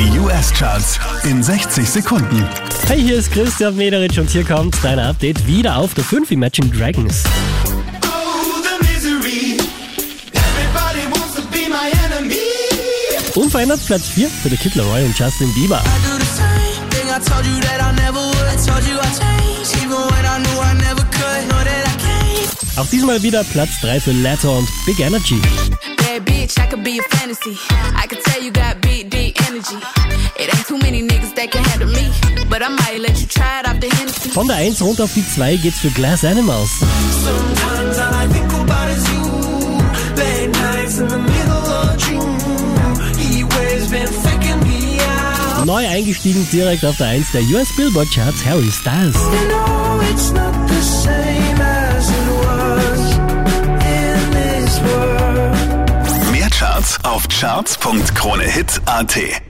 Die US-Charts in 60 Sekunden. Hey, hier ist Christian Mederich und hier kommt dein Update wieder auf der 5 Imagine Dragons. Unverändert Platz 4 für The Kid Laroi und Justin Bieber. Auch diesmal wieder Platz 3 für Letter und Big Energy. Bad bitch, I could be a fantasy. I could tell you got big, deep energy. Von der 1 runter auf die 2 geht's für Glass Animals. Neu eingestiegen direkt auf der 1 der US Billboard Charts Harry Styles. Mehr Charts auf charts.kronehit.at.